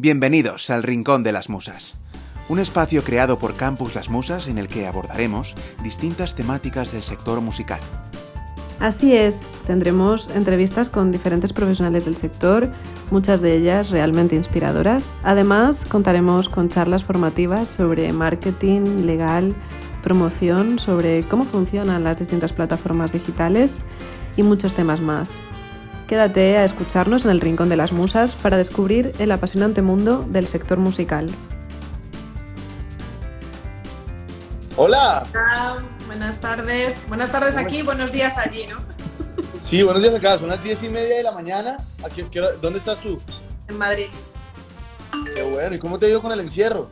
Bienvenidos al Rincón de las Musas, un espacio creado por Campus Las Musas en el que abordaremos distintas temáticas del sector musical. Así es, tendremos entrevistas con diferentes profesionales del sector, muchas de ellas realmente inspiradoras. Además, contaremos con charlas formativas sobre marketing, legal, promoción, sobre cómo funcionan las distintas plataformas digitales y muchos temas más. Quédate a escucharnos en el Rincón de las Musas para descubrir el apasionante mundo del sector musical. Hola. Buenas tardes. Buenas tardes aquí, buenos días allí, ¿no? Sí, buenos días acá. Son las diez y media de la mañana. Aquí, ¿Dónde estás tú? En Madrid. Qué bueno. ¿Y cómo te ha ido con el encierro?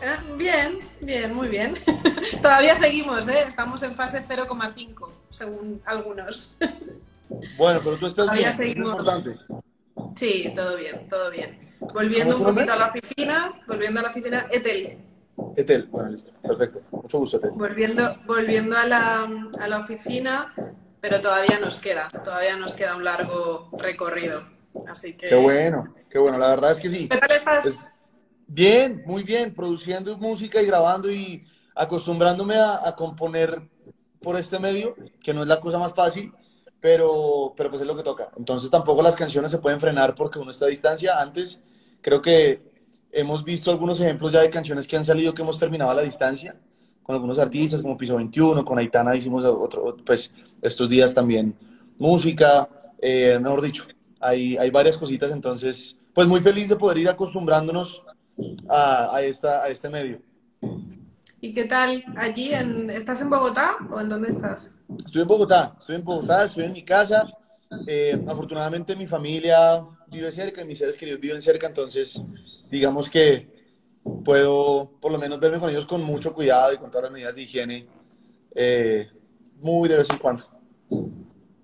Eh, bien, bien, muy bien. Todavía seguimos, ¿eh? Estamos en fase 0,5, según algunos. Bueno, pero tú estás Todavía bien, seguimos. es importante. Sí, todo bien, todo bien. Volviendo ¿Cómo un poquito a la oficina, volviendo a la oficina, Etel. Etel, bueno, listo. Perfecto. Mucho gusto, Etel. Volviendo, volviendo a, la, a la oficina, pero todavía nos queda, todavía nos queda un largo recorrido. Así que. Qué bueno, qué bueno. La verdad es que sí. ¿Qué tal estás? Es- Bien, muy bien. Produciendo música y grabando y acostumbrándome a, a componer por este medio, que no es la cosa más fácil, pero, pero pues es lo que toca. Entonces tampoco las canciones se pueden frenar porque uno está a distancia. Antes creo que hemos visto algunos ejemplos ya de canciones que han salido que hemos terminado a la distancia con algunos artistas como Piso 21, con Aitana hicimos otro, pues estos días también música, eh, mejor dicho, hay, hay varias cositas, entonces pues muy feliz de poder ir acostumbrándonos a, a, esta, a este medio. ¿Y qué tal allí? En, ¿Estás en Bogotá o en dónde estás? Estoy en Bogotá, estoy en Bogotá, estoy en mi casa. Eh, afortunadamente mi familia vive cerca y mis seres queridos viven cerca, entonces digamos que puedo por lo menos verme con ellos con mucho cuidado y con todas las medidas de higiene, eh, muy de vez en cuando.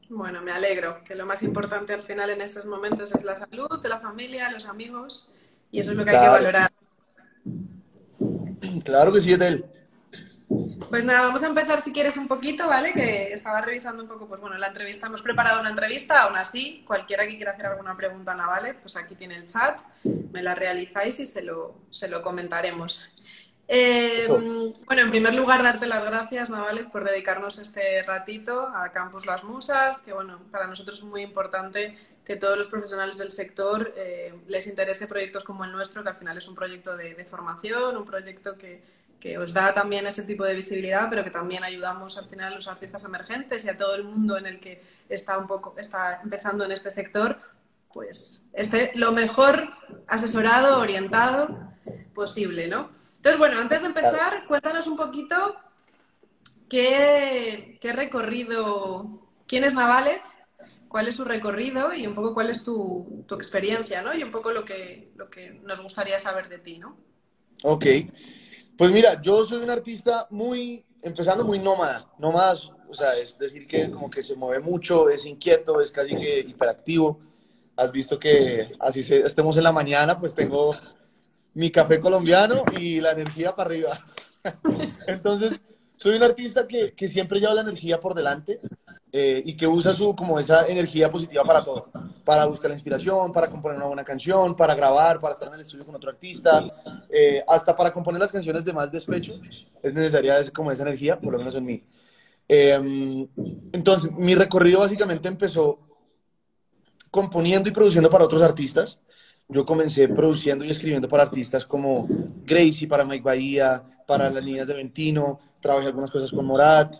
Bueno, me alegro, que lo más importante al final en estos momentos es la salud de la familia, los amigos, y eso es lo que hay que Claro. valorar. Claro que sí, Edel. Pues nada, vamos a empezar si quieres un poquito, ¿vale? Que estaba revisando un poco, pues bueno, la entrevista, hemos preparado una entrevista, aún así, cualquiera que quiera hacer alguna pregunta a Navales, pues aquí tiene el chat, me la realizáis y se lo, se lo comentaremos. Eh, bueno, en primer lugar, darte las gracias, Navales, por dedicarnos este ratito a Campus Las Musas, que bueno, para nosotros es muy importante que todos los profesionales del sector eh, les interese proyectos como el nuestro, que al final es un proyecto de, de formación, un proyecto que, que os da también ese tipo de visibilidad, pero que también ayudamos al final a los artistas emergentes y a todo el mundo en el que está un poco, está empezando en este sector, pues esté lo mejor asesorado, orientado posible, ¿no? Entonces, bueno, antes de empezar, cuéntanos un poquito qué, qué recorrido, quién es Navales, cuál es su recorrido y un poco cuál es tu, tu experiencia, ¿no? Y un poco lo que, lo que nos gustaría saber de ti, ¿no? Ok. Pues mira, yo soy un artista muy, empezando muy nómada. Nómada, o sea, es decir que como que se mueve mucho, es inquieto, es casi que hiperactivo. Has visto que así se- estemos en la mañana, pues tengo mi café colombiano y la energía para arriba. Entonces, soy un artista que, que siempre lleva la energía por delante eh, y que usa su, como esa energía positiva para todo. Para buscar la inspiración, para componer una buena canción, para grabar, para estar en el estudio con otro artista, eh, hasta para componer las canciones de más despecho. Es necesaria ese- como esa energía, por lo menos en mí. Eh, entonces, mi recorrido básicamente empezó componiendo y produciendo para otros artistas. Yo comencé produciendo y escribiendo para artistas como Gracie, para Mike Bahía, para las niñas de Ventino, trabajé algunas cosas con Morat.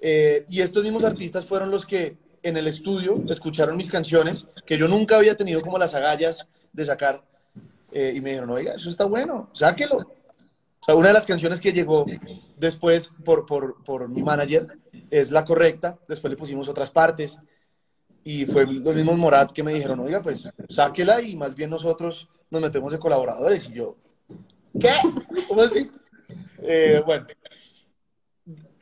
Eh, y estos mismos artistas fueron los que en el estudio escucharon mis canciones, que yo nunca había tenido como las agallas de sacar. eh, y me dijeron, oiga, eso está bueno, sáquelo. O sea, una de las canciones que llegó después por, por, por mi manager es la correcta, después le pusimos otras partes y fue los mismos Morat que me dijeron, oiga, pues sáquela y más bien nosotros nos metemos de colaboradores. Y yo, ¿qué? ¿Cómo así? Eh, bueno,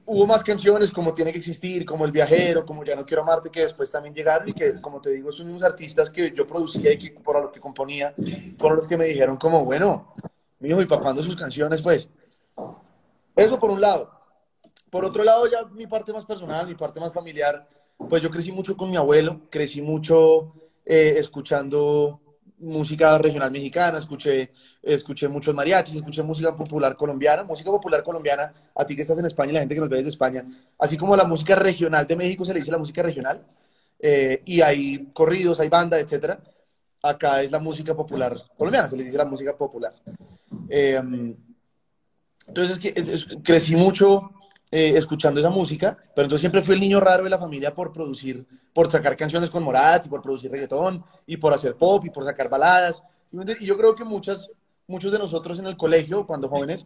hubo más canciones como Tiene que existir, como El Viajero, como Ya no quiero amarte, que después también llegaron y que, como te digo, estos mismos artistas que yo producía y que por los que componía, fueron los que me dijeron como, bueno, mi hijo, ¿y para cuándo sus canciones, pues? Eso por un lado. Por otro lado, ya mi parte más personal, mi parte más familiar, pues yo crecí mucho con mi abuelo, crecí mucho eh, escuchando música regional mexicana, escuché, escuché muchos mariachis, escuché música popular colombiana, música popular colombiana, a ti que estás en España y la gente que nos ve desde España, así como la música regional de México se le dice la música regional, eh, y hay corridos, hay banda, etcétera. Acá es la música popular colombiana, se le dice la música popular. Eh, entonces, es que crecí mucho eh, escuchando esa música, pero entonces siempre fui el niño raro de la familia por producir, por sacar canciones con Morat y por producir reggaetón y por hacer pop y por sacar baladas. Y yo creo que muchas, muchos de nosotros en el colegio, cuando jóvenes,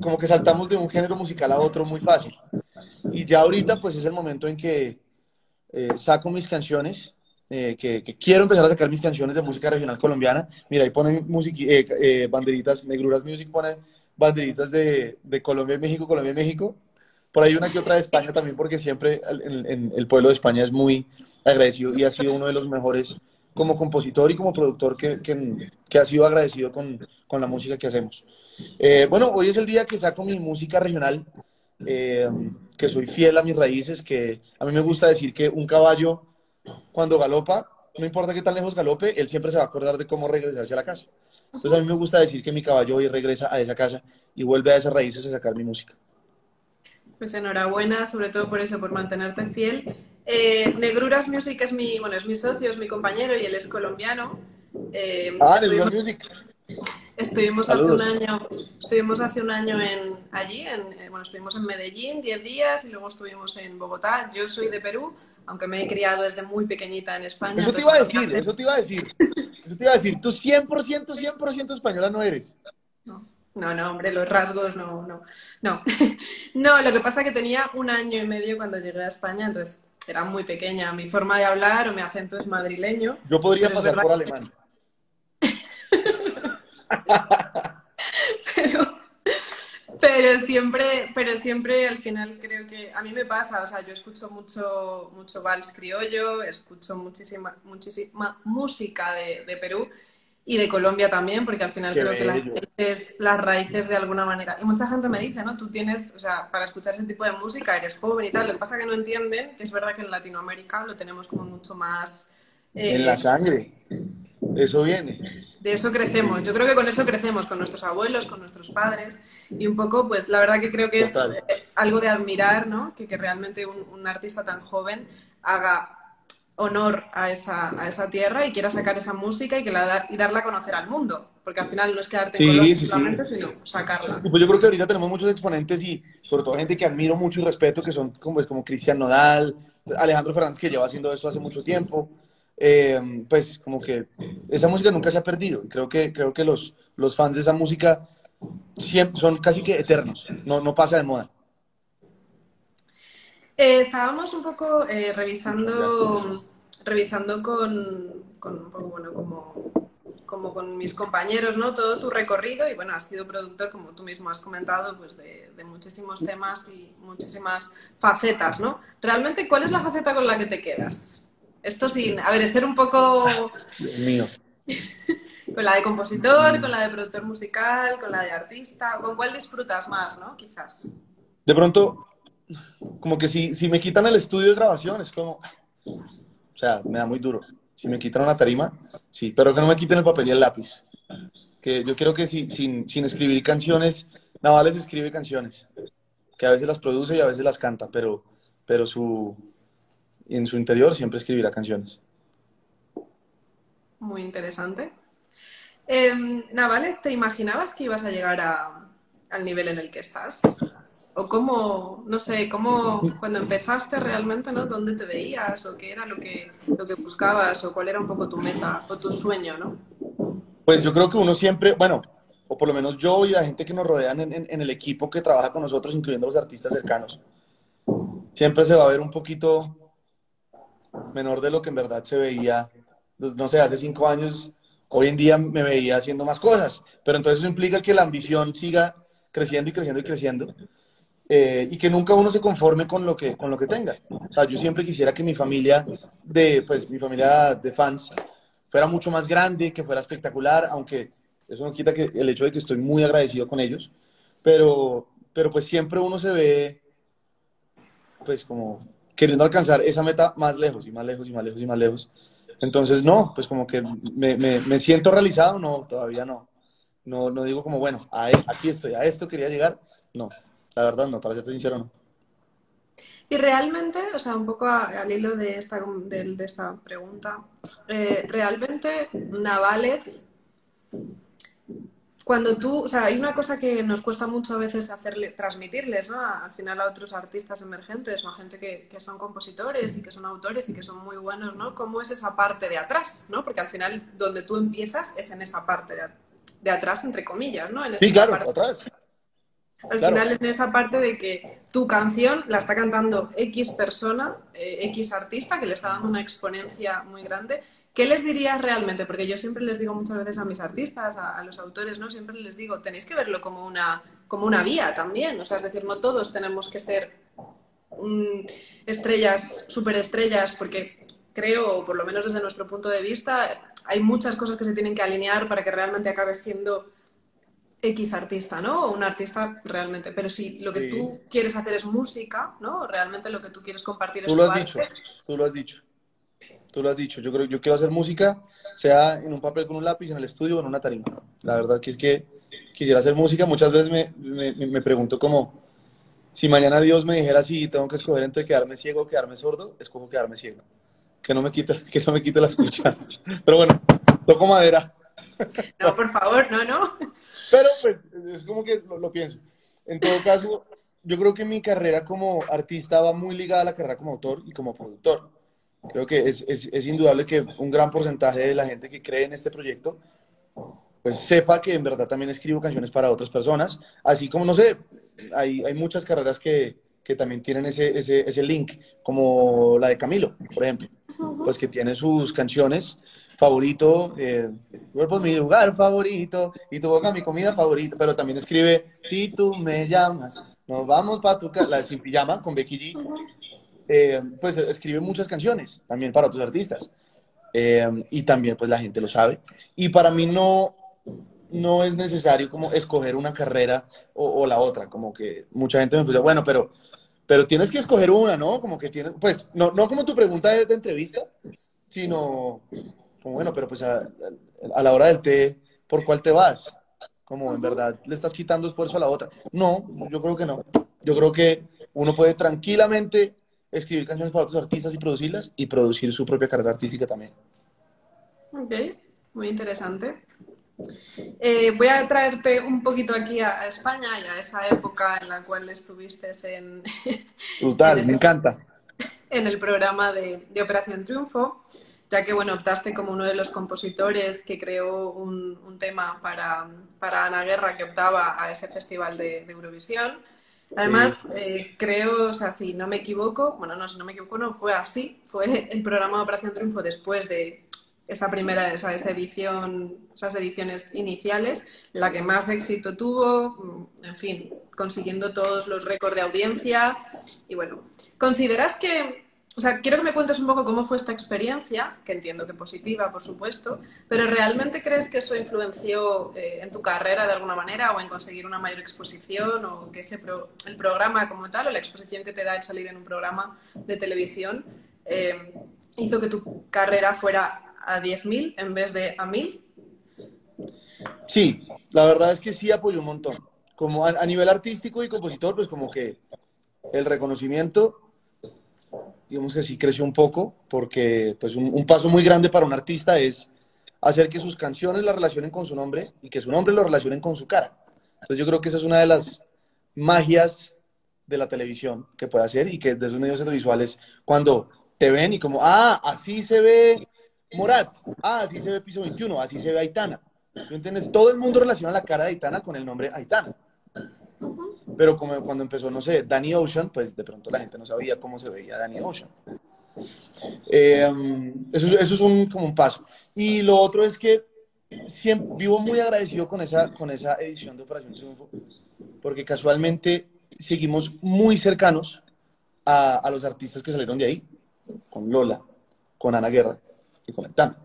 como que saltamos de un género musical a otro muy fácil. Y ya ahorita pues es el momento en que eh, saco mis canciones, eh, que, quiero empezar a sacar mis canciones de música regional colombiana. Mira, ahí ponen banderitas, Negruras Music pone banderitas de, de, Colombia y México, Colombia y México. Por ahí una que otra de España también, porque siempre en, el pueblo de España es muy agradecido y ha sido uno de los mejores como compositor y como productor que, que, ha sido agradecido con, con, la música que hacemos. Eh, bueno, hoy es el día que saco mi música regional, eh, que soy fiel a mis raíces, que a mí me gusta decir que un caballo cuando galopa, no importa qué tan lejos galope, él siempre se va a acordar de cómo regresarse a la casa. Entonces a mí me gusta decir que mi caballo hoy regresa a esa casa y vuelve a esas raíces a sacar mi música. Pues enhorabuena, sobre todo por eso, por mantenerte fiel. Eh, Negruras Music es mi, bueno, es mi socio, es mi compañero y él es colombiano. Eh, ah, Negruras Music. Estuvimos hace un año, estuvimos hace un año en allí, en, eh, bueno, estuvimos en Medellín 10 días y luego estuvimos en Bogotá. Yo soy de Perú, aunque me he criado desde muy pequeñita en España. Eso te iba a decir, eso te iba a decir. Eso te iba a decir, tú 100%, 100% española no eres. No. No, no, hombre, los rasgos no, no, no. No, lo que pasa es que tenía un año y medio cuando llegué a España, entonces era muy pequeña. Mi forma de hablar o mi acento es madrileño. Yo podría pasar por alemán. pero, pero siempre, pero siempre al final creo que a mí me pasa, o sea, yo escucho mucho, mucho vals criollo, escucho muchísima, muchísima música de, Perú y de Colombia también, porque al final creo que las raíces, las raíces de alguna manera. Y mucha gente me dice, ¿no? Tú tienes, o sea, para escuchar ese tipo de música eres joven y tal. Lo que pasa es que no entienden que es verdad que en Latinoamérica lo tenemos como mucho más. en la eh, sangre. Eso viene de eso crecemos. Yo creo que con eso crecemos, con nuestros abuelos, con nuestros padres. Y un poco, pues la verdad que creo que es algo de admirar, ¿no? Que, que realmente un, artista tan joven haga honor a esa, a esa tierra y quiera sacar esa música y, que la y darla a conocer al mundo. Porque al final no es quedarte sí, con sino sacarla. Pues yo creo que ahorita tenemos muchos exponentes y sobre todo gente que admiro mucho y respeto, que son como, pues, como Cristian Nodal, Alejandro Fernández, que lleva haciendo eso hace mucho tiempo. Eh, pues como que esa música nunca se ha perdido. Creo que, creo que los, los fans de esa música siempre, son casi que eternos, no, no pasa de moda. Eh, estábamos un poco eh, revisando, revisando con, con bueno, como, como con mis compañeros, ¿no? Todo tu recorrido y bueno, has sido productor, como tú mismo has comentado, pues de, de muchísimos temas y muchísimas facetas, ¿no? Realmente, ¿cuál es la faceta con la que te quedas? Esto sin, a ver, ser un poco... Mío. con la de compositor, con la de productor musical, con la de artista, ¿con cuál disfrutas más, no? Quizás. De pronto, como que si, si me quitan el estudio de grabación, es como... O sea, me da muy duro. Si me quitan una tarima, sí, pero que no me quiten el papel y el lápiz. Que yo quiero que sin, sin escribir canciones, Navales escribe canciones, que a veces las produce y a veces las canta, pero, pero su, en su interior siempre escribirá canciones. Muy interesante. Eh, Navales, ¿te imaginabas que ibas a llegar al nivel en el que estás? ¿O cómo, no sé, cómo cuando empezaste realmente, ¿no? ¿Dónde te veías? ¿O qué era lo que, lo que buscabas? ¿O cuál era un poco tu meta o tu sueño, ¿no? Pues yo creo que uno siempre, bueno, o por lo menos yo y la gente que nos rodean en, en el equipo que trabaja con nosotros, incluyendo los artistas cercanos, siempre se va a ver un poquito menor de lo que en verdad se veía, pues, no sé, hace cinco años, hoy en día me veía haciendo más cosas, pero entonces eso implica que la ambición siga creciendo y creciendo y creciendo. Eh, y que nunca uno se conforme con lo que con lo que tenga. O sea, yo siempre quisiera que mi familia de pues mi familia de fans fuera mucho más grande, que fuera espectacular, aunque eso no quita que el hecho de que estoy muy agradecido con ellos, pero pero pues siempre uno se ve pues como queriendo alcanzar esa meta más lejos y más lejos y más lejos y más lejos. Entonces, no, pues como que me, me, me siento realizado, no, todavía no. No, no digo como, bueno, a, e, aquí estoy, a esto quería llegar. No, la verdad no, para serte sincero, no. Y realmente, o sea, un poco al hilo de esta, de, de esta pregunta, eh, realmente Navález cuando tú, o sea, hay una cosa que nos cuesta mucho a veces hacerle, transmitirles, ¿no? Al final a otros artistas emergentes o a gente que, que, son compositores y que son autores y que son muy buenos, ¿no? ¿Cómo es esa parte de atrás, ¿no? Porque al final donde tú empiezas es en esa parte de, de atrás, entre comillas, ¿no? En sí, claro, atrás. Al final es en esa parte de que tu canción la está cantando X persona, eh, X artista, que le está dando una exponencia muy grande ¿Qué les dirías realmente? Porque yo siempre les digo muchas veces a mis artistas, a, los autores, ¿no? Siempre les digo, tenéis que verlo como una, como una vía también. O sea, es decir, no todos tenemos que ser mm, estrellas, superestrellas, porque creo, por lo menos desde nuestro punto de vista, hay muchas cosas que se tienen que alinear para que realmente acabes siendo X artista, ¿no? O un artista realmente. Pero si lo que tú quieres hacer es música, ¿no? Realmente lo que tú quieres compartir es Tú lo has dicho, tú lo has dicho. Tú lo has dicho, yo creo yo quiero hacer música, sea en un papel con un lápiz, en el estudio o en una tarima. La verdad que es que quisiera hacer música, muchas veces me, me, me pregunto como, si mañana Dios me dijera si tengo que escoger entre quedarme ciego o quedarme sordo, escojo quedarme ciego. Que no me quite, que no me quite la escucha. Pero bueno, toco madera. No, por favor, no, no. Pero pues es como que lo, lo pienso. En todo caso, yo creo que mi carrera como artista va muy ligada a la carrera como autor y como productor. Creo que es, es, es, indudable que un gran porcentaje de la gente que cree en este proyecto, pues sepa que en verdad también escribo canciones para otras personas, así como, no sé, hay, hay muchas carreras que, que también tienen ese, ese, ese, link, como la de Camilo, por ejemplo, pues que tiene sus canciones. Favorito, eh, cuerpo es mi lugar favorito y tu boca mi comida favorita, pero también escribe, si tú me llamas, nos vamos para tu casa, la de Sin Pijama con Becky G, eh, pues escribe muchas canciones también para otros artistas. Eh, y también pues la gente lo sabe. Y para mí no, no es necesario como escoger una carrera o, la otra, como que mucha gente me dice, bueno, pero, pero tienes que escoger una, ¿no? Como que tienes, pues, no, no como tu pregunta de, de entrevista, sino como, bueno, pero pues a, a, la hora del té, ¿por cuál te vas? Como en verdad le estás quitando esfuerzo a la otra. No, yo creo que no. Yo creo que uno puede tranquilamente escribir canciones para otros artistas y producirlas y producir su propia carrera artística también. Ok, muy interesante. Eh, voy a traerte un poquito aquí a, España y a esa época en la cual estuviste en... Brutal, me encanta. En el programa de, de, Operación Triunfo, ya que, bueno, optaste como uno de los compositores que creó un, un tema para, para, Ana Guerra que optaba a ese festival de, de Eurovisión. Además, eh, creo, o sea, si no me equivoco, bueno, no, si no me equivoco, no fue así. Fue el programa de Operación Triunfo después de esa primera, esa, esa edición, esas ediciones iniciales, la que más éxito tuvo, mm, en fin, consiguiendo todos los récords de audiencia. Y bueno, ¿consideras que o sea, quiero que me cuentes un poco cómo fue esta experiencia, que entiendo que positiva, por supuesto, pero ¿realmente crees que eso influenció eh, en tu carrera de alguna manera o en conseguir una mayor exposición o que ese el programa como tal o la exposición que te da el salir en un programa de televisión eh, hizo que tu carrera fuera a 10.000 en vez de a 1.000? Sí, la verdad es que sí apoyó un montón. Como a, a nivel artístico y compositor, pues como que el reconocimiento digamos que sí creció un poco, porque pues un, un, paso muy grande para un artista es hacer que sus canciones la relacionen con su nombre y que su nombre lo relacionen con su cara. Entonces yo creo que esa es una de las magias de la televisión que puede hacer y que de esos medios audiovisuales, cuando te ven y como, ah, así se ve Morat, ah, así se ve Piso 21, así se ve Aitana. ¿Me entiendes? Todo el mundo relaciona la cara de Aitana con el nombre Aitana. Pero como cuando empezó, no sé, Danny Ocean, pues de pronto la gente no sabía cómo se veía Danny Ocean. Eh, eso, eso, es un, como un paso. Y lo otro es que siempre, vivo muy agradecido con esa, con esa edición de Operación Triunfo, porque casualmente seguimos muy cercanos a, a los artistas que salieron de ahí, con Lola, con Ana Guerra y con Tana,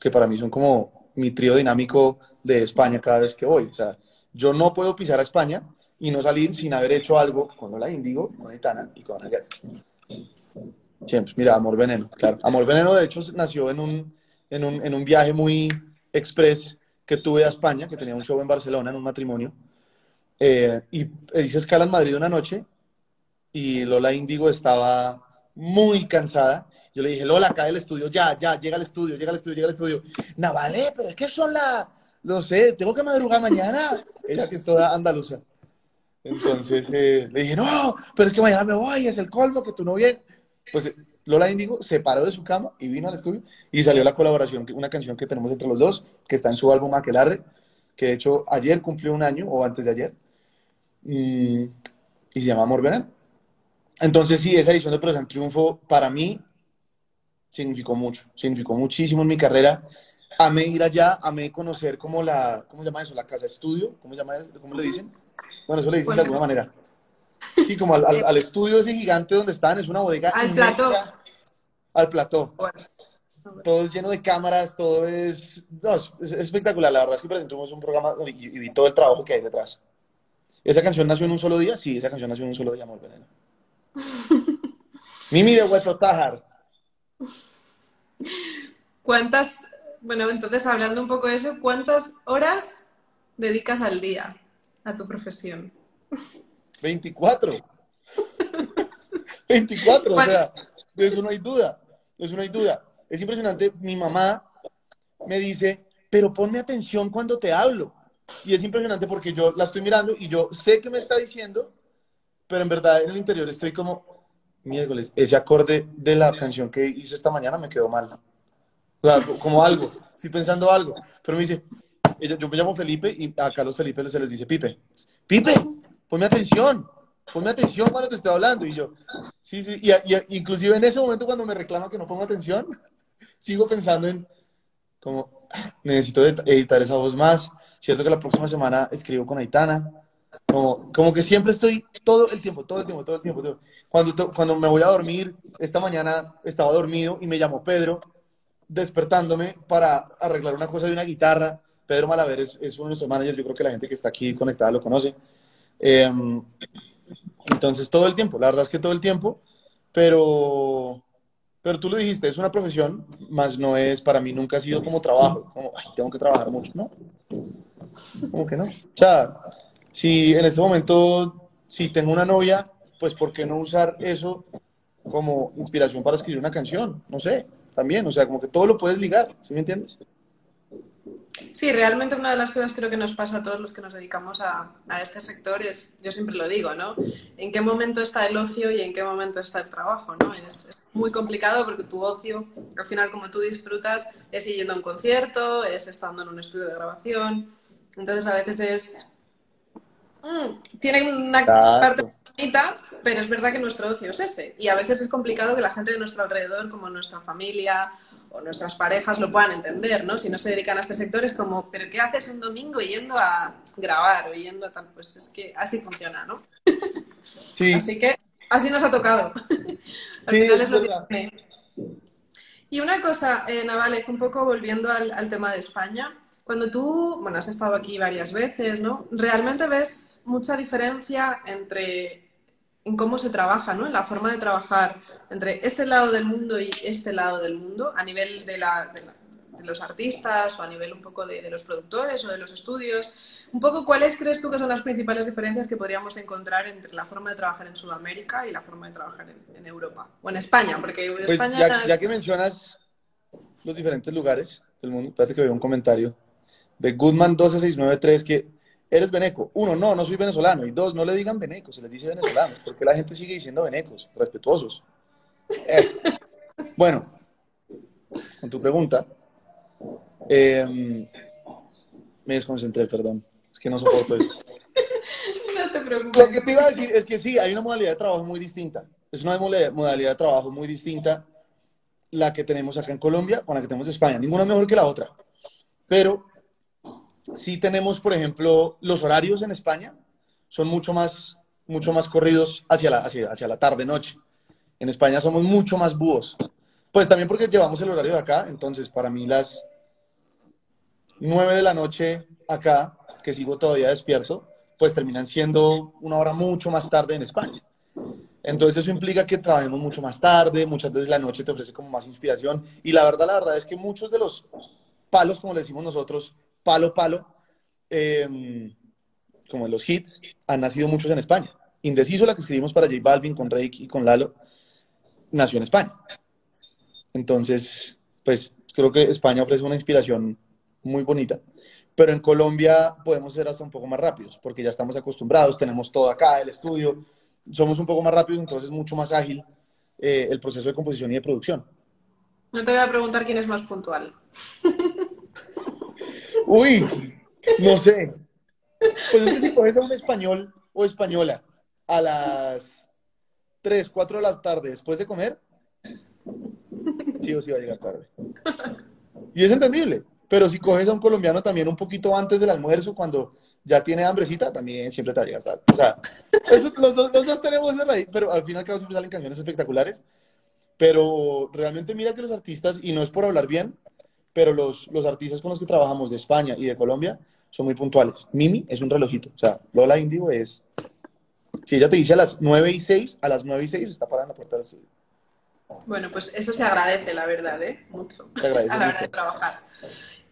que para mí son como mi trío dinámico de España cada vez que voy. O sea, yo no puedo pisar a España y no salir sin haber hecho algo con la Índigo, con y con Aguirre. Siempre. Mira, Amor Veneno, claro. Amor Veneno, de hecho, nació en un, en un, en un viaje muy express que tuve a España, que tenía un show en Barcelona, en un matrimonio. Eh, y hice escala en Madrid una noche y Lola Índigo estaba muy cansada. Yo le dije, Lola, cae el estudio, ya, ya, llega al estudio, llega al estudio, llega al estudio. No, vale, pero es que son las, no sé, tengo que madrugar mañana. Ella que es toda andaluza. Entonces eh, le dije, no, pero es que mañana me voy, es el colmo que tú no vienes. Pues Lola Índigo se paró de su cama y vino al estudio y salió la colaboración, una canción que tenemos entre los dos, que está en su álbum Aquelarre, que de hecho ayer cumplió un año o antes de ayer, y, y se llama Amor Veneno. Entonces sí, esa edición de Profesor Triunfo para mí significó mucho, significó muchísimo en mi carrera. Amé ir allá, amé conocer como la, ¿cómo se llama eso? La casa estudio, ¿cómo, llama, cómo le dicen? Bueno, eso le dicen de alguna manera. Sí, como al, al, estudio ese gigante donde están, es una bodega. Al plató. Al plató. Todo es lleno de cámaras, todo es, no, es, espectacular. La verdad es que presentamos un programa y, y, vi todo el trabajo que hay detrás. ¿Esa canción nació en un solo día? Sí, esa canción nació en un solo día, Amor Veneno. Mimi de Hueso Tajar. ¿Cuántas, bueno, entonces hablando un poco de eso, ¿cuántas horas dedicas al día a tu profesión? 24. 24, o sea, de eso no hay duda, de eso no hay duda. Es impresionante, mi mamá me dice, pero ponme atención cuando te hablo. Y es impresionante porque yo la estoy mirando y yo sé que me está diciendo, pero en verdad en el interior estoy como, miércoles, ese acorde de la canción que hice esta mañana me quedó mal. O sea, como algo, estoy pensando algo. Pero me dice, yo me llamo Felipe y a Carlos Felipe se les dice Pipe. Pipe, ponme atención, ponme atención cuando te estoy hablando. Y yo, sí, sí, y, y, inclusive en ese momento cuando me reclama que no pongo atención, sigo pensando en, como, necesito editar esa voz más. Cierto que la próxima semana escribo con Aitana. Como, como que siempre estoy todo el tiempo, todo el tiempo, todo el tiempo. Cuando, cuando me voy a dormir, esta mañana estaba dormido y me llamó Pedro despertándome para arreglar una cosa de una guitarra. Pedro Malaver es, uno de nuestros managers, yo creo que la gente que está aquí conectada lo conoce. Eh, entonces, todo el tiempo, la verdad es que todo el tiempo, pero, pero tú lo dijiste, es una profesión, más no es, para mí nunca ha sido como trabajo, como, ay, tengo que trabajar mucho, ¿no? Como que no. O sea, si en este momento, si tengo una novia, pues ¿por qué no usar eso como inspiración para escribir una canción? No sé, también, o sea, como que todo lo puedes ligar, ¿sí me entiendes? Sí, realmente una de las cosas creo que nos pasa a todos los que nos dedicamos a, a, este sector es, yo siempre lo digo, ¿no? ¿En qué momento está el ocio y en qué momento está el trabajo, ¿no? Es, es muy complicado porque tu ocio, al final como tú disfrutas, es yendo a un concierto, es estando en un estudio de grabación, entonces a veces es... Mmm, tiene una claro. parte bonita, pero es verdad que nuestro ocio es ese. Y a veces es complicado que la gente de nuestro alrededor, como nuestra familia o nuestras parejas, lo puedan entender, ¿no? Si no se dedican a este sector es como, ¿pero qué haces un domingo yendo a grabar o yendo a tal? Pues es que así funciona, ¿no? Sí. Así que así nos ha tocado. Al Sí, final es lo que. Y una cosa, eh, Navales, un poco volviendo al, al tema de España, cuando tú, bueno, has estado aquí varias veces, ¿no? ¿Realmente ves mucha diferencia entre en cómo se trabaja, ¿no? En la forma de trabajar entre ese lado del mundo y este lado del mundo, a nivel de, la, de, la- de los artistas o a nivel un poco de, de los productores o de los estudios. Un poco, ¿cuáles crees tú que son las principales diferencias que podríamos encontrar entre la forma de trabajar en Sudamérica y la forma de trabajar en, en Europa? O en España, porque Pues España... ya, es- ya que mencionas los diferentes lugares del mundo, espérate que veo un comentario de Goodman12693 que eres veneco. Uno, no, no soy venezolano. Y dos, no le digan veneco, se les dice venezolano. porque la gente sigue diciendo venecos? Respetuosos. Eh, Bueno, con tu pregunta, eh, me desconcentré, perdón. Es que no soporto eso. No te Lo preocupes. que te iba a decir es que sí, hay una modalidad de trabajo muy distinta. Es una moda- modalidad de trabajo muy distinta la que tenemos acá en Colombia con la que tenemos en España. Ninguna mejor que la otra. Pero sí tenemos, por ejemplo, los horarios en España son mucho más, mucho más corridos hacia la, hacia, hacia la tarde-noche. En España somos mucho más búhos. Pues también porque llevamos el horario de acá, entonces para mí las 9 de la noche acá, que sigo todavía despierto, pues terminan siendo una hora mucho más tarde en España. Entonces eso implica que trabajemos mucho más tarde, muchas veces la noche te ofrece como más inspiración y la verdad, la verdad es que muchos de los palos, como le decimos nosotros, palo, palo, eh, como los hits, han nacido muchos en España. Indeciso, la que escribimos para J Balvin con Rake y con Lalo, nació en España. Entonces, pues creo que España ofrece una inspiración muy bonita. Pero en Colombia podemos ser hasta un poco más rápidos, porque ya estamos acostumbrados, tenemos todo acá, el estudio, somos un poco más rápidos, entonces es mucho más ágil eh, el proceso de composición y de producción. No te voy a preguntar quién es más puntual. Uy, no sé. Pues es que si coges a un español o española a las 3, 4 de la tarde después de comer, sí o sí va a llegar tarde. Y es entendible. Pero si coges a un colombiano también un poquito antes del almuerzo, cuando ya tiene hambrecita, también siempre te va a llegar tarde. O sea, eso, los, dos, los, dos, tenemos esa raíz, pero al fin y al cabo siempre salen canciones espectaculares. Pero realmente mira que los artistas, y no es por hablar bien, pero los, los artistas con los que trabajamos de España y de Colombia son muy puntuales. Mimi es un relojito. O sea, Lola Indigo es... Si ella te dice a las 9 y 6, a las 9 y 6 está parada en la puerta del estudio. Bueno, pues eso se agradece, la verdad, ¿eh? Mucho. Agradece a la hora de trabajar.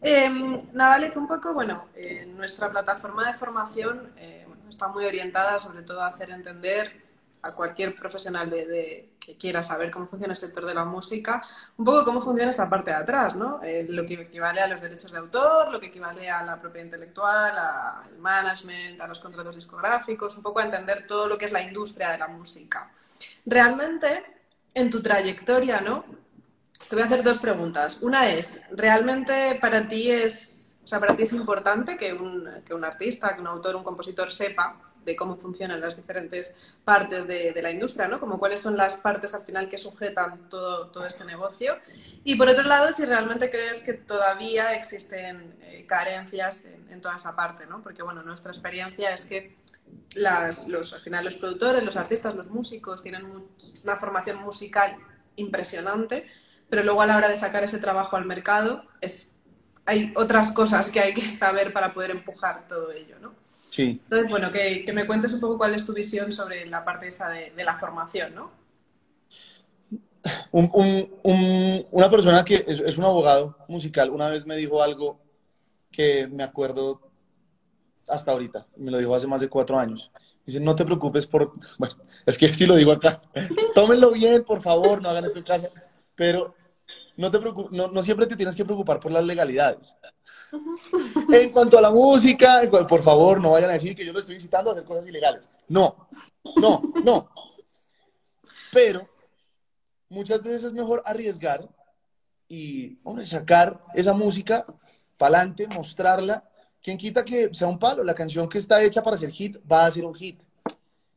Eh, un poco, bueno, eh, nuestra plataforma de formación eh, bueno, está muy orientada sobre todo a hacer entender a cualquier profesional que quiera saber cómo funciona el sector de la música, un poco cómo funciona esa parte de atrás, ¿no? Eh, lo que equivale a los derechos de autor, lo que equivale a la propiedad intelectual, al management, a los contratos discográficos, un poco a entender todo lo que es la industria de la música. Realmente, en tu trayectoria, ¿no? Te voy a hacer dos preguntas. Una es, ¿realmente para ti es, o sea, para ti es importante que un, que un artista, que un autor, un compositor sepa de cómo funcionan las diferentes partes de, de, la industria, ¿no? Como cuáles son las partes al final que sujetan todo, todo este negocio. Y por otro lado, si realmente crees que todavía existen eh, carencias en, en, toda esa parte, ¿no? Porque, bueno, nuestra experiencia es que las, los, al final los productores, los artistas, los músicos tienen una formación musical impresionante, pero luego a la hora de sacar ese trabajo al mercado es, hay otras cosas que hay que saber para poder empujar todo ello, ¿no? Sí. Entonces, bueno, que, que, me cuentes un poco cuál es tu visión sobre la parte esa de, de la formación, ¿no? Un, un, un, una persona que es, es, un abogado musical una vez me dijo algo que me acuerdo hasta ahorita, me lo dijo hace más de cuatro años. Dice, no te preocupes por, bueno, es que sí lo digo acá, tómenlo bien, por favor, no hagan esto en casa, pero no, te preocupes, no, no siempre te tienes que preocupar por las legalidades. En cuanto a la música, por favor, no vayan a decir que yo lo estoy incitando a hacer cosas ilegales. No, no, no. Pero muchas veces es mejor arriesgar y hombre, sacar esa música para adelante, mostrarla. Quien quita que sea un palo, la canción que está hecha para ser hit va a ser un hit.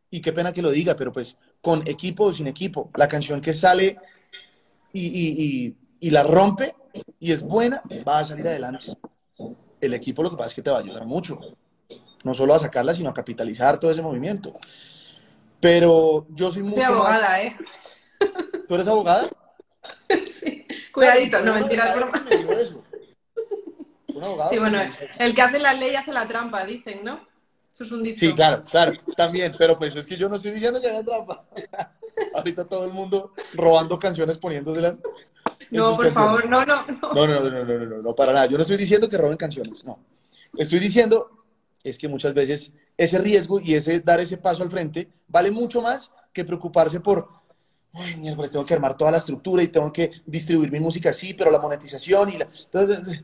Y qué pena que lo diga, pero pues con equipo o sin equipo, la canción que sale y, y, y, y la rompe y es buena, va a salir adelante el equipo lo que pasa es que te va a ayudar mucho. No solo a sacarla, sino a capitalizar todo ese movimiento. Pero yo soy Soy abogada, más... ¿eh? ¿Tú eres abogada? sí. Cuidadito, no, mentira. Me dijo eso. Un abogado. Sí, bueno, el que hace la ley hace la trampa, dicen, ¿no? Eso es un dicho. Sí, claro, claro, también. Pero pues es que yo no estoy diciendo que haga trampa. Ahorita todo el mundo robando canciones poniéndoselas. No, por favor, no, no, no. No, no, no, no, no, no, no, para nada. Yo no estoy diciendo que roben canciones, no. Estoy diciendo es que muchas veces ese riesgo y ese dar ese paso al frente vale mucho más que preocuparse por, ay, miércoles, tengo que armar toda la estructura y tengo que distribuir mi música así, pero la monetización y la... Entonces,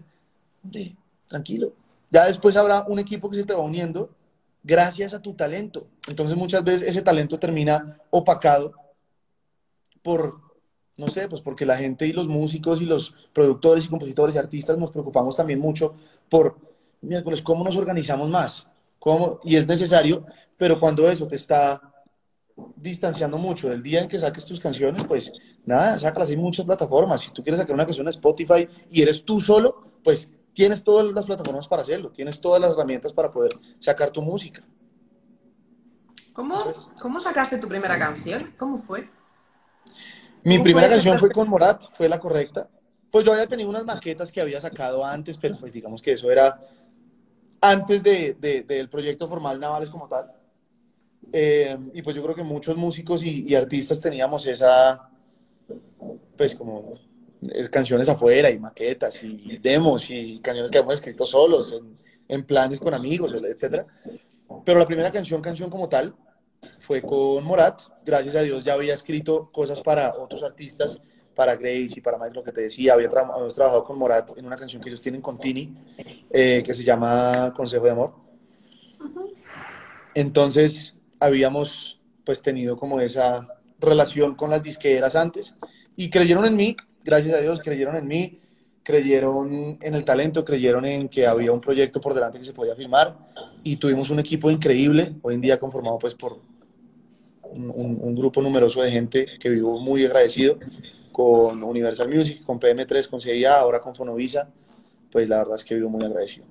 hombre, tranquilo. Ya después habrá un equipo que se te va uniendo gracias a tu talento. Entonces muchas veces ese talento termina opacado por no sé, pues porque la gente y los músicos y los productores y compositores y artistas nos preocupamos también mucho por, miércoles, ¿cómo nos organizamos más? ¿Cómo? Y es necesario, pero cuando eso te está distanciando mucho del día en que saques tus canciones, pues nada, sácalas, hay muchas plataformas. Si tú quieres sacar una canción a Spotify y eres tú solo, pues tienes todas las plataformas para hacerlo, tienes todas las herramientas para poder sacar tu música. ¿Cómo, ¿cómo sacaste tu primera canción? ¿Cómo fue? Mi primera canción fue con Morat, fue la correcta. Pues yo había tenido unas maquetas que había sacado antes, pero pues digamos que eso era antes de, de, del proyecto formal Navales como tal. Eh, y pues yo creo que muchos músicos y, y, artistas teníamos esa, pues como eh, canciones afuera y maquetas y demos y canciones que hemos escrito solos en, en planes con amigos, etc. Pero la primera canción, canción como tal, fue con Morat. Gracias a Dios ya había escrito cosas para otros artistas, para Grace y para Mike, lo que te decía. Había tra habíamos trabajado con Morat en una canción que ellos tienen con Tini, eh, que se llama Consejo de Amor. Entonces, habíamos pues tenido como esa relación con las disqueras antes y creyeron en mí, gracias a Dios, creyeron en mí, creyeron en el talento, creyeron en que había un proyecto por delante que se podía firmar y tuvimos un equipo increíble, hoy en día conformado pues por un, un, grupo numeroso de gente que vivo muy agradecido con Universal Music, con PM3, con CIA, ahora con Fonovisa, pues la verdad es que vivo muy agradecido.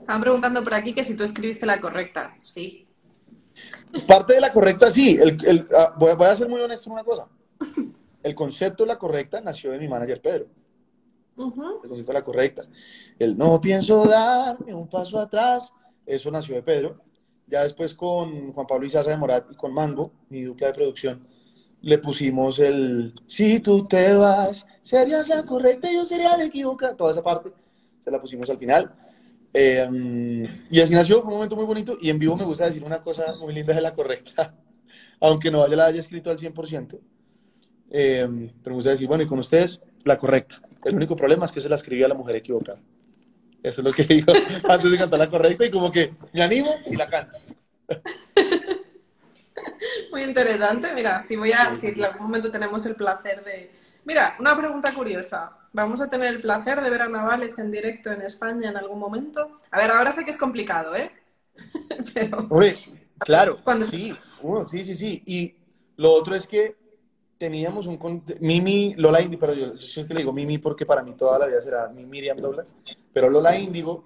Estaban preguntando por aquí que si tú escribiste la correcta, sí. Parte de la correcta, sí. El, el, voy, voy, a ser muy honesto en una cosa. El concepto de la correcta nació de mi manager Pedro. Uh -huh. De la correcta. El no pienso dar ni un paso atrás. Eso nació de Pedro. Ya después con Juan Pablo Izaza de Morat y con Mango, mi dupla de producción, le pusimos el si tú te vas, serías la correcta, yo sería la equivocada. Toda esa parte se la pusimos al final. Eh, y así nació, fue un momento muy bonito. Y en vivo me gusta decir una cosa muy linda de la correcta, aunque no la haya escrito al 100%. Eh, pero me gusta decir, bueno, y con ustedes, la correcta. El único problema es que se la escribí a la mujer equivocada. Eso es lo que digo antes de cantar la correcta y como que me animo y la canto. Muy interesante. Mira, si voy a, si en algún momento tenemos el placer de. Mira, una pregunta curiosa. ¿Vamos a tener el placer de ver a Navales en directo en España en algún momento? A ver, ahora sé que es complicado, ¿eh? Pero... Oye, claro, cuando... sí, uno, sí, sí, sí. Y lo otro es que teníamos un... Mimi, Lola Índigo, pero yo, yo siempre le digo Mimi porque para mí toda la vida será mi Miriam Douglas, pero Lola Índigo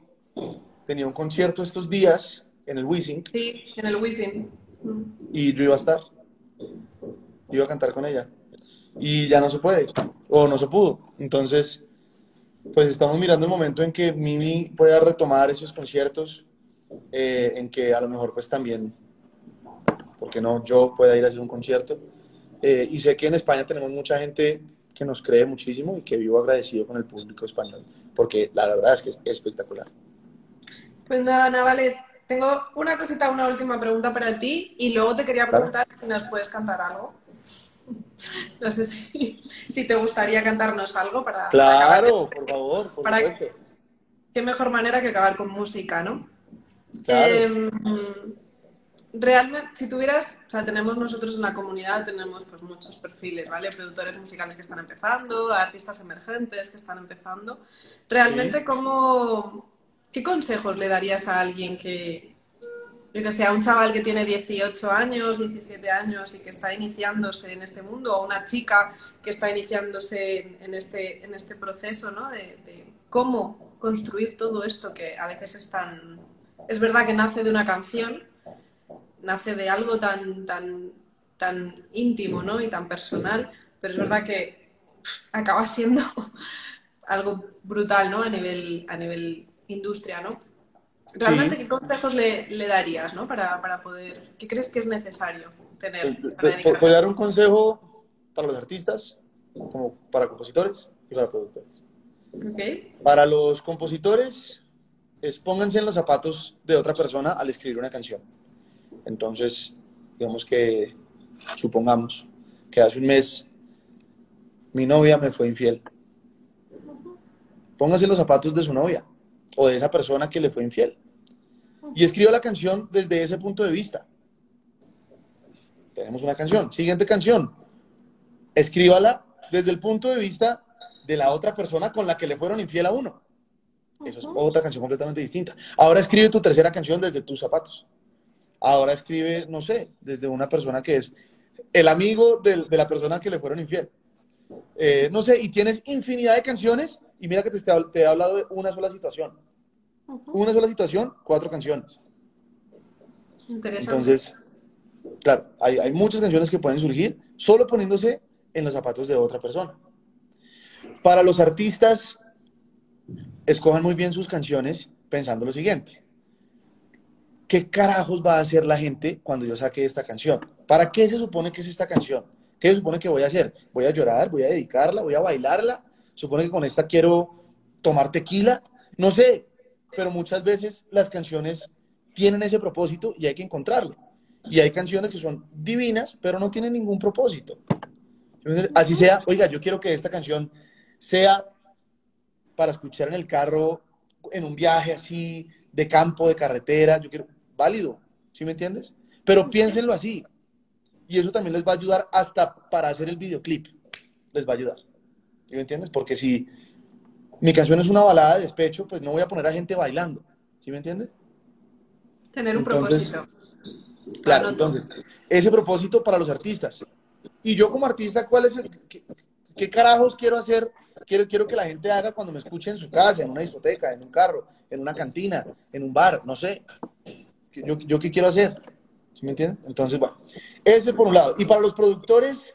tenía un concierto estos días en el Wizzing. Sí, en el Wizzing. Y yo iba a estar. Iba a cantar con ella y ya no se puede o no se pudo. Entonces, pues estamos mirando el momento en que Mimi pueda retomar esos conciertos, eh, en que a lo mejor pues también, porque no, yo pueda ir a hacer un concierto. Eh, y sé que en España tenemos mucha gente que nos cree muchísimo y que vivo agradecido con el público español, porque la verdad es que es espectacular. Pues nada, Navales, tengo una cosita, una última pregunta para ti y luego te quería preguntar claro. si nos puedes cantar algo. No sé si, si, te gustaría cantarnos algo para. Claro, para por favor, por para supuesto. Que, qué mejor manera que acabar con música, ¿no? Claro. Eh, realmente, si tuvieras, o sea, tenemos nosotros en la comunidad, tenemos pues muchos perfiles, ¿vale? Productores musicales que están empezando, artistas emergentes que están empezando. Realmente, sí. ¿cómo, ¿qué consejos le darías a alguien que, yo que sé, a un chaval que tiene 18 años, 17 años y que está iniciándose en este mundo, o una chica que está iniciándose en este, en este proceso, ¿no? De, de, cómo construir todo esto que a veces es tan... Es verdad que nace de una canción, nace de algo tan, tan, tan íntimo, ¿no? Y tan personal, pero es verdad que acaba siendo algo brutal, ¿no? A nivel, a nivel industria, ¿no? ¿Realmente sí. qué consejos le, le darías ¿no? para, para, poder... ¿Qué crees que es necesario tener? Para Podría dar un consejo para los artistas, como para compositores y para productores. Okay. Para los compositores, es pónganse en los zapatos de otra persona al escribir una canción. Entonces, digamos que, supongamos que hace un mes mi novia me fue infiel. Pónganse en los zapatos de su novia o de esa persona que le fue infiel. Y escriba la canción desde ese punto de vista. Tenemos una canción. Siguiente canción. Escríbala desde el punto de vista de la otra persona con la que le fueron infiel a uno. Eso es otra canción completamente distinta. Ahora escribe tu tercera canción desde tus zapatos. Ahora escribe, no sé, desde una persona que es el amigo de, de la persona que le fueron infiel. Eh, no sé, y tienes infinidad de canciones y mira que te, te he hablado de una sola situación. Uh -huh. Una sola situación, cuatro canciones. Interesante. Entonces, claro, hay, hay, muchas canciones que pueden surgir solo poniéndose en los zapatos de otra persona. Para los artistas, escojan muy bien sus canciones pensando lo siguiente. ¿Qué carajos va a hacer la gente cuando yo saque esta canción? ¿Para qué se supone que es esta canción? ¿Qué se supone que voy a hacer? ¿Voy a llorar? ¿Voy a dedicarla? ¿Voy a bailarla? ¿Supone que con esta quiero tomar tequila? No sé, pero muchas veces las canciones tienen ese propósito y hay que encontrarlo. Y hay canciones que son divinas, pero no tienen ningún propósito. Así sea, oiga, yo quiero que esta canción sea para escuchar en el carro, en un viaje así, de campo, de carretera, yo quiero, válido, ¿sí me entiendes? Pero piénsenlo así. Y eso también les va a ayudar hasta para hacer el videoclip. Les va a ayudar. ¿Sí me entiendes? Porque si mi canción es una balada de despecho, pues no voy a poner a gente bailando. ¿Sí me entiendes? Tener un propósito. Claro, entonces, ese propósito para los artistas. Y yo como artista, ¿cuál es el, qué, carajos quiero hacer? Quiero, quiero que la gente haga cuando me escuche en su casa, en una discoteca, en un carro, en una cantina, en un bar, no sé. Yo, yo qué quiero hacer. ¿Sí me entiendes? Entonces, bueno, ese por un lado. Y para los productores,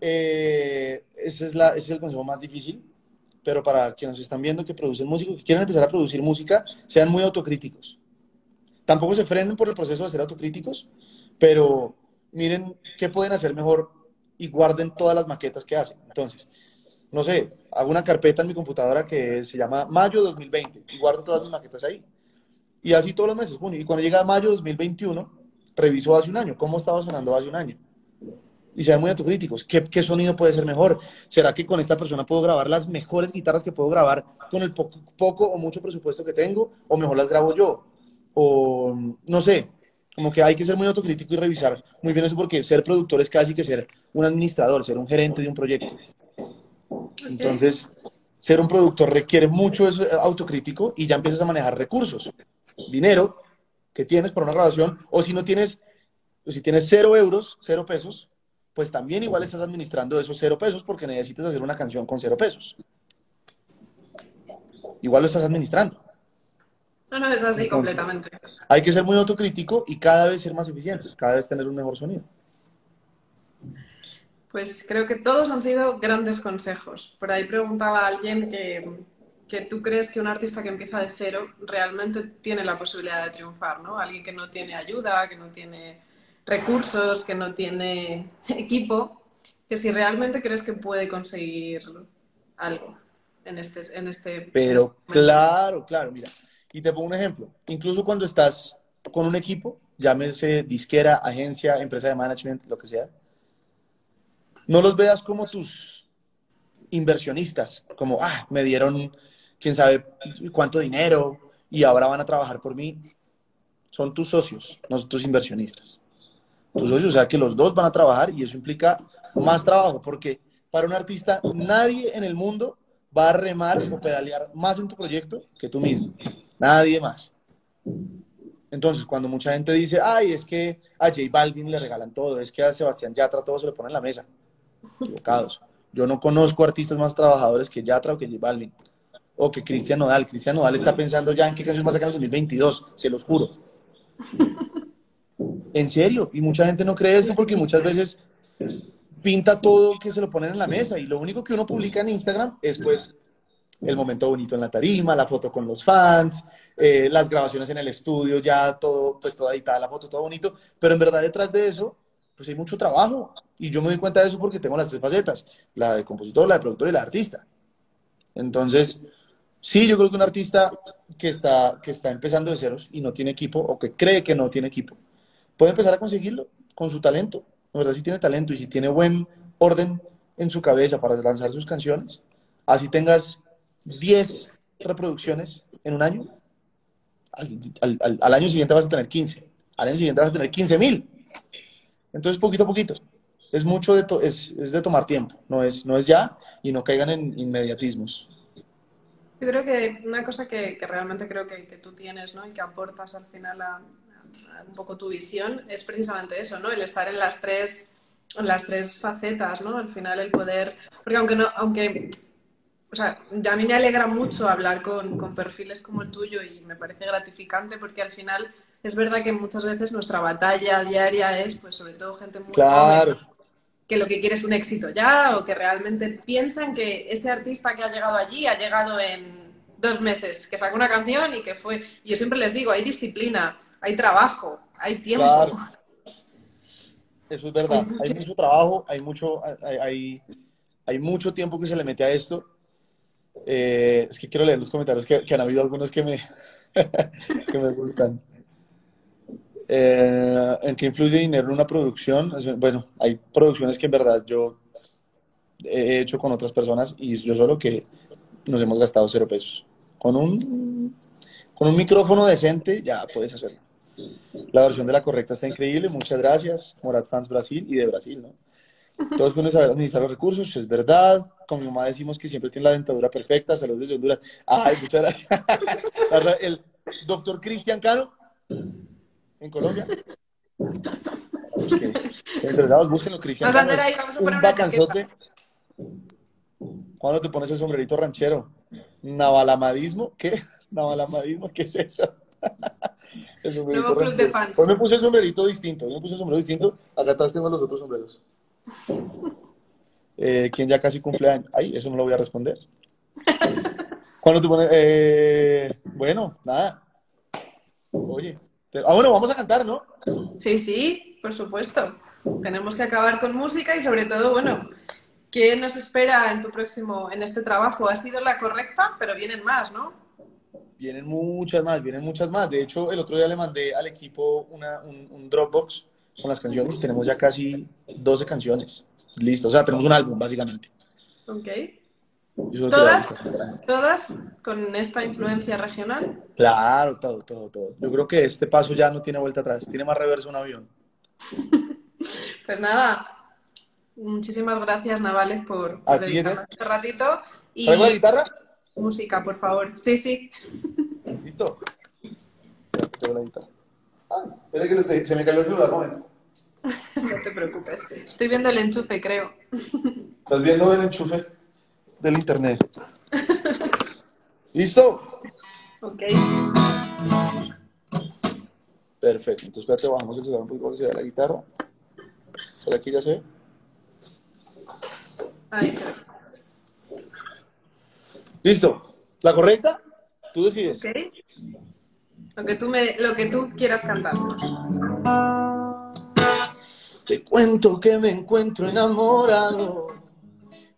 eh, ese, es la, ese es el consejo más difícil, pero para quienes están viendo que producen música, que quieren empezar a producir música, sean muy autocríticos. Tampoco se frenen por el proceso de ser autocríticos, pero miren qué pueden hacer mejor y guarden todas las maquetas que hacen. Entonces, no sé, hago una carpeta en mi computadora que se llama Mayo 2020 y guardo todas mis maquetas ahí. Y así todos los meses, Y cuando llega Mayo 2021, reviso hace un año, cómo estaba sonando hace un año. Y sean muy autocríticos. ¿Qué, ¿Qué sonido puede ser mejor? ¿Será que con esta persona puedo grabar las mejores guitarras que puedo grabar con el poco, poco o mucho presupuesto que tengo? ¿O mejor las grabo yo? O no sé, como que hay que ser muy autocrítico y revisar muy bien eso porque ser productor es casi que ser un administrador, ser un gerente de un proyecto. Entonces, ser un productor requiere mucho eso, eh, autocrítico y ya empiezas a manejar recursos, dinero que tienes para una grabación o si no tienes, si tienes cero euros, cero pesos, pues también igual estás administrando esos cero pesos porque necesitas hacer una canción con cero pesos. Igual lo estás administrando. No, no, es así completamente. Hay que ser muy autocrítico y cada vez ser más eficiente, cada vez tener un mejor sonido. Pues creo que todos han sido grandes consejos. Por ahí preguntaba alguien que, que tú crees que un artista que empieza de cero realmente tiene la posibilidad de triunfar, ¿no? Alguien que no tiene ayuda, que no tiene recursos, que no tiene equipo, que si realmente crees que puede conseguir algo en este... En este Pero claro, claro, mira, y te pongo un ejemplo. Incluso cuando estás con un equipo, llámese disquera, agencia, empresa de management, lo que sea, no los veas como tus inversionistas, como, ah, me dieron quién sabe cuánto dinero y ahora van a trabajar por mí. Son tus socios, no tus inversionistas. Tus socios, o sea que los dos van a trabajar y eso implica más trabajo, porque para un artista nadie en el mundo va a remar o pedalear más en tu proyecto que tú mismo. Nadie más. Entonces, cuando mucha gente dice, ay, es que a J Balvin le regalan todo, es que a Sebastián Yatra todo se le pone en la mesa. Equivocados. Yo no conozco artistas más trabajadores que Yatra o que J Balvin. O que Cristian Nodal. Cristian Nodal está pensando ya en qué canción va a sacar en el 2022, se los juro. En serio. Y mucha gente no cree eso porque muchas veces pinta todo que se lo ponen en la mesa y lo único que uno publica en Instagram es pues el momento bonito en la tarima, la foto con los fans, eh, las grabaciones en el estudio, ya todo, pues toda editada la foto, todo bonito, pero en verdad detrás de eso, pues hay mucho trabajo y yo me doy cuenta de eso porque tengo las tres facetas, la de compositor, la de productor y la de artista. Entonces, sí, yo creo que un artista que está, que está empezando de ceros y no tiene equipo o que cree que no tiene equipo, puede empezar a conseguirlo con su talento. En verdad, si tiene talento y si tiene buen orden en su cabeza para lanzar sus canciones, así tengas 10 reproducciones en un año, al, año siguiente vas a tener 15, al año siguiente vas a tener 15 mil. Entonces, poquito a poquito. Es mucho de, es, es, de tomar tiempo, no es, no es ya y no caigan en inmediatismos. Yo creo que una cosa que, que realmente creo que, que, tú tienes ¿no? y que aportas al final a, a, un poco tu visión es precisamente eso, ¿no? el estar en las tres, en las tres facetas, ¿no? al final el poder, porque aunque, no, aunque o sea, a mí me alegra mucho hablar con, con, perfiles como el tuyo y me parece gratificante porque al final es verdad que muchas veces nuestra batalla diaria es, pues sobre todo gente muy claro. joven, que lo que quiere es un éxito ya o que realmente piensan que ese artista que ha llegado allí ha llegado en dos meses, que sacó una canción y que fue... Yo siempre les digo, hay disciplina, hay trabajo, hay tiempo. Claro. Eso es verdad. Hay mucho trabajo, hay mucho, hay, hay, hay mucho tiempo que se le mete a esto. Eh, es que quiero leer los comentarios que, que han habido algunos que me, que me gustan. Eh, ¿En qué influye dinero en una producción? Bueno, hay producciones que en verdad yo he hecho con otras personas y yo solo que nos hemos gastado cero pesos. Con un, con un micrófono decente ya puedes hacerlo. La versión de la correcta está increíble, muchas gracias. Morat Fans Brasil y de Brasil, ¿no? Todos saber administrar los recursos, es verdad. Con mi mamá decimos que siempre tiene la dentadura perfecta, saludos desde Honduras. Ay, muchas gracias. El doctor Cristian Cano, en Colombia. Que- que interesados, búsquenlo, Cristian Vamos a Cano. andar es ahí, vamos a poner un vacanzote. ¿Cuándo te pones el sombrerito ranchero? ¿Navalamadismo? ¿Qué? ¿Navalamadismo? ¿Qué es eso? El sombrerito Nuevo club de fans. Hoy me puse el sombrerito distinto. Hoy me puse el sombrero distinto. Acá atrás tengo los otros sombreros. Eh, ¿Quién ya casi cumple años? Ay, eso no lo voy a responder. ¿Cuándo te pones? Eh, bueno, nada. Oye. Ah, bueno, vamos a cantar, ¿no? Sí, sí, por supuesto. Tenemos que acabar con música y sobre todo, bueno, ¿qué nos espera en tu próximo, en este trabajo? Ha sido la correcta, pero vienen más, ¿no? Vienen muchas más, vienen muchas más. De hecho, el otro día le mandé al equipo una- un, un Dropbox con las canciones. Tenemos ya casi 12 canciones. Listo. O sea, tenemos un álbum, básicamente. Ok. ¿Todas? ¿Todas con esta influencia regional? Claro, todo, todo, todo. Yo creo que este paso ya no tiene vuelta atrás. Tiene más reverso un avión. Pues nada, muchísimas gracias, Navales, por, por dedicarnos este ratito. Y ¿Traigo la guitarra? música, por favor. Sí, sí. ¿Listo? Traigo la guitarra. Ah, espera que se- se me cayó el celular, momento. No te preocupes. Estoy viendo el enchufe, creo. Estás viendo el enchufe del internet. ¿Listo? Ok. Perfecto. Entonces, espérate, bajamos el celular un poquito vea la guitarra. ¿Será que ya se? Ahí se. Listo. ¿La correcta? Tú decides. Ok. Lo que tú, me, lo que tú quieras cantarnos. Te cuento que me encuentro enamorado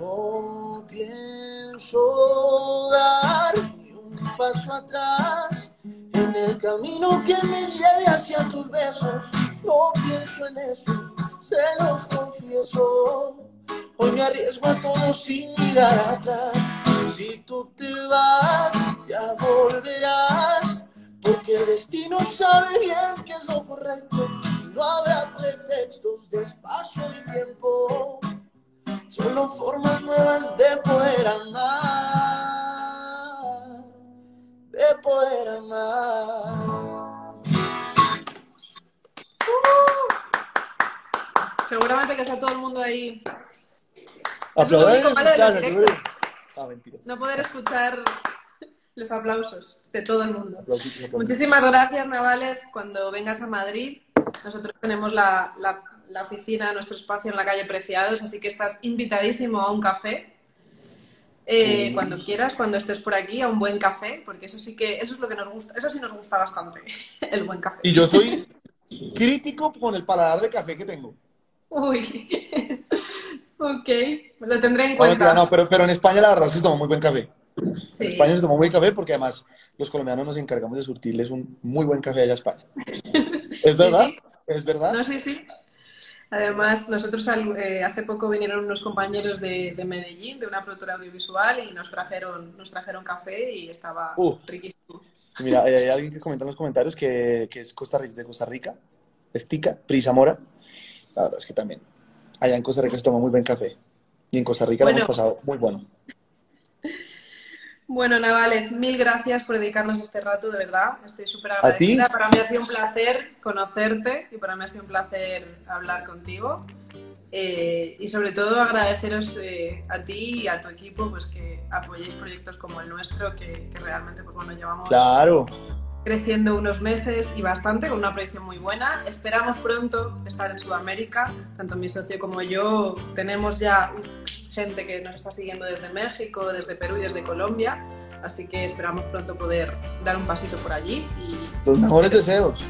No pienso dar ni un paso atrás en el camino que me lleve hacia tus besos. No pienso en eso, se los confieso. Hoy me arriesgo a todo sin mirar atrás. Si tú te vas, ya volverás. Porque el destino sabe bien qué es lo correcto. No habrá pretextos de espacio ni tiempo. Solo formas nuevas de poder amar. De poder amar. Seguramente que está todo el mundo ahí. Seguro. Ah. No poder escuchar los aplausos de todo el mundo. Muchísimas gracias, Navales. Cuando vengas a Madrid, nosotros tenemos la, la- la oficina, nuestro espacio en la calle Preciados, así que estás invitadísimo a un café. Eh, Sí. Cuando quieras, cuando estés por aquí, a un buen café, porque eso sí que, eso es lo que nos gusta, eso sí nos gusta bastante, el buen café. Y yo soy crítico con el paladar de café que tengo. Uy, ok, lo tendré en No, cuenta. no, pero, pero en España la verdad es que se toma muy buen café. Sí. En España se toma muy buen café porque además los colombianos nos encargamos de surtirles un muy buen café allá a España. ¿Es Sí, verdad? sí. ¿Es verdad? No, sí, sí. Además, nosotros al- eh, hace poco vinieron unos compañeros de, de Medellín, de una productora audiovisual, y nos trajeron, nos trajeron café y estaba Uh. riquísimo. Mira, hay alguien que comenta en los comentarios que, que es Costa Rica, de Costa Rica, es Tica, Prisa Mora. La verdad es que también. Allá en Costa Rica se toma muy buen café. Y en Costa Rica lo hemos pasado muy bueno. Bueno, Navales, mil gracias por dedicarnos este rato, de verdad. Estoy súper agradecida. Para mí ha sido un placer conocerte y para mí ha sido un placer hablar contigo. Eh, y sobre todo agradeceros eh, a ti y a tu equipo pues que apoyéis proyectos como el nuestro, que, realmente pues bueno, llevamos claro. creciendo unos meses y bastante, con una proyección muy buena. Esperamos pronto estar en Sudamérica, tanto mi socio como yo tenemos ya gente que nos está siguiendo desde México, desde Perú y desde Colombia. Así que esperamos pronto poder dar un pasito por allí. Y... Los mejores deseos.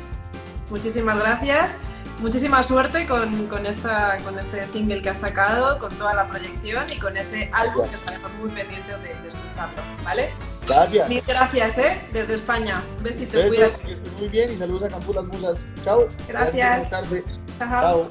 Muchísimas gracias. Muchísima suerte con, con, esta, con este single que has sacado, con toda la proyección y con ese álbum que estaremos muy pendientes de, escucharlo, ¿vale? Gracias. Mil gracias, ¿eh? Desde España. Un besito, Besos, cuídate. Que estés muy bien y saludos a Campus Las Musas. Chao. Gracias. gracias Chao.